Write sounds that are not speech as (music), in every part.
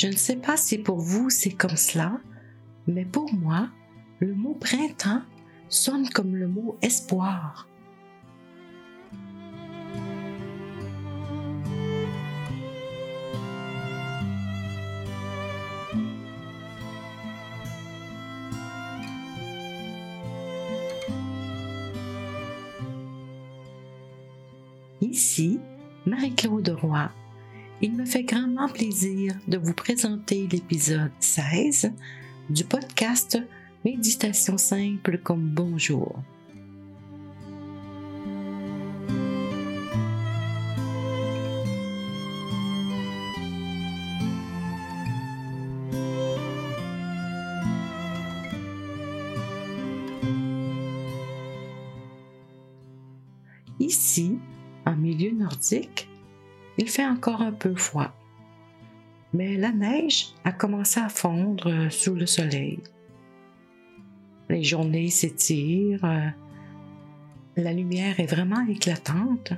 Je ne sais pas si pour vous c'est comme cela, mais pour moi, le mot printemps sonne comme le mot espoir. Ici, Marie-Claude Roy. Il me fait grandement plaisir de vous présenter l'épisode 16 du podcast Méditation simple comme bonjour. Ici, en milieu nordique, il fait encore un peu froid. Mais la neige a commencé à fondre sous le soleil. Les journées s'étirent. La lumière est vraiment éclatante.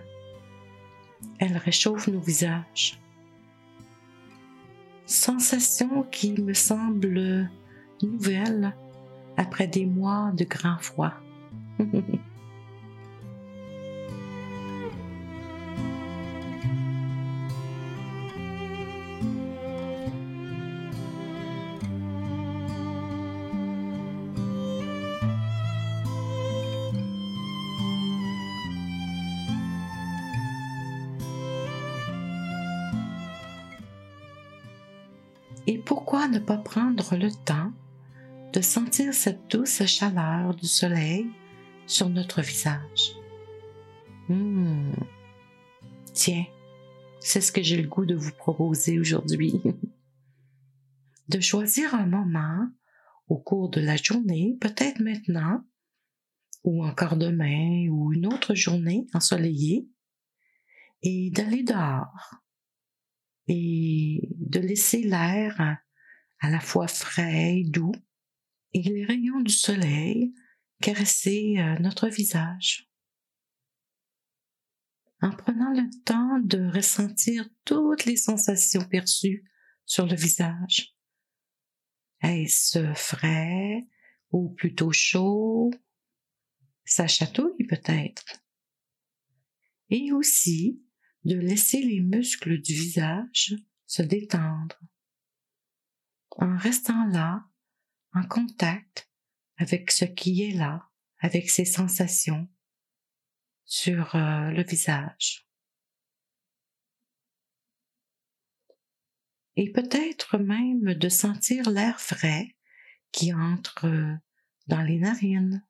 Elle réchauffe nos visages. Sensation qui me semble nouvelle après des mois de grand froid. (laughs) Et pourquoi ne pas prendre le temps de sentir cette douce chaleur du soleil sur notre visage? Hmm. Tiens, c'est ce que j'ai le goût de vous proposer aujourd'hui. (laughs) de choisir un moment au cours de la journée, peut-être maintenant, ou encore demain, ou une autre journée ensoleillée, et d'aller dehors et de laisser l'air à la fois frais et doux et les rayons du soleil caresser euh, notre visage. En prenant le temps de ressentir toutes les sensations perçues sur le visage. Est-ce frais ou plutôt chaud? Ça chatouille peut-être. Et aussi de laisser les muscles du visage se détendre en restant là, en contact avec ce qui est là, avec ses sensations sur euh, le visage. Et peut-être même de sentir l'air frais qui entre euh, dans les narines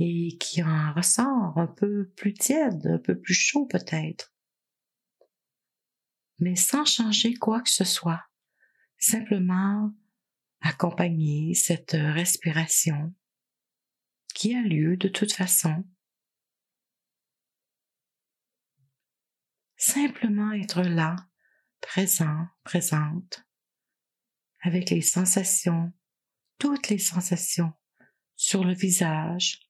et qui en ressort un peu plus tiède, un peu plus chaud peut-être. Mais sans changer quoi que ce soit, simplement accompagner cette respiration qui a lieu de toute façon. Simplement être là, présent, présente, avec les sensations, toutes les sensations sur le visage,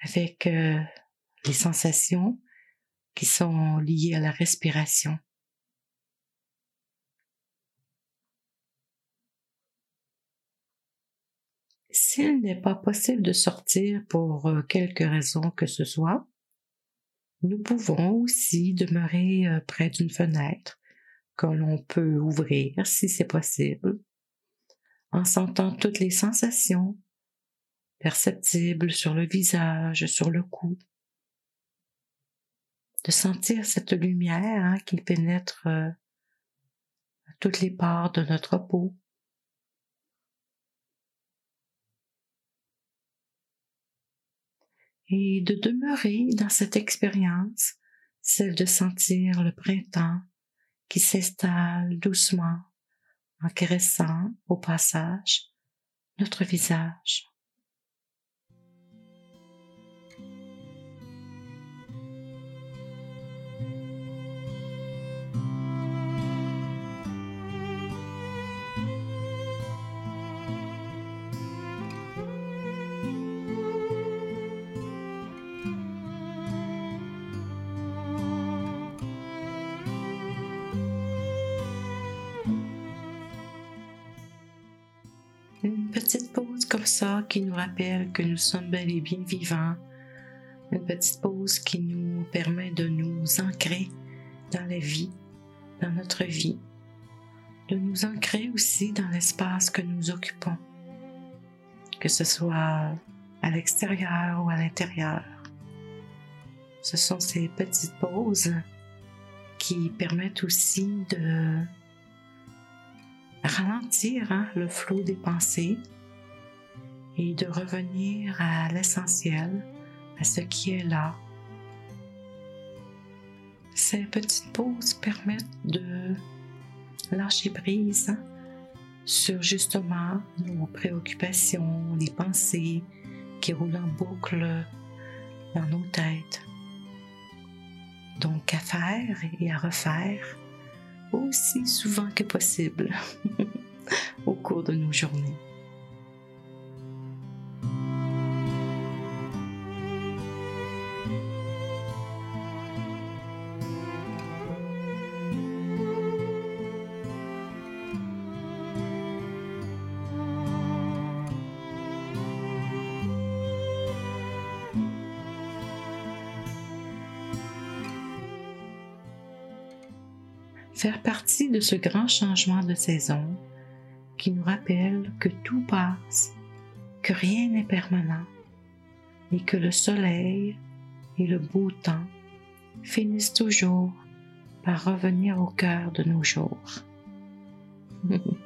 avec euh, les sensations qui sont liées à la respiration. S'il n'est pas possible de sortir pour euh, quelque raison que ce soit, nous pouvons aussi demeurer euh, près d'une fenêtre que l'on peut ouvrir si c'est possible, en sentant toutes les sensations perceptible sur le visage, sur le cou. De sentir cette lumière hein, qui pénètre euh, toutes les parts de notre peau. Et de demeurer dans cette expérience, celle de sentir le printemps qui s'installe doucement en caressant au passage notre visage. Petite pause comme ça qui nous rappelle que nous sommes bel et bien vivants. Une petite pause qui nous permet de nous ancrer dans la vie, dans notre vie, de nous ancrer aussi dans l'espace que nous occupons, que ce soit à l'extérieur ou à l'intérieur. Ce sont ces petites pauses qui permettent aussi de ralentir hein, le flot des pensées et de revenir à l'essentiel, à ce qui est là. Ces petites pauses permettent de lâcher prise sur justement nos préoccupations, les pensées qui roulent en boucle dans nos têtes. Donc à faire et à refaire aussi souvent que possible (laughs) au cours de nos journées. Faire partie de ce grand changement de saison qui nous rappelle que tout passe, que rien n'est permanent et que le soleil et le beau temps finissent toujours par revenir au cœur de nos jours. (laughs)